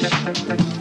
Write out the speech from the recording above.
Gracias.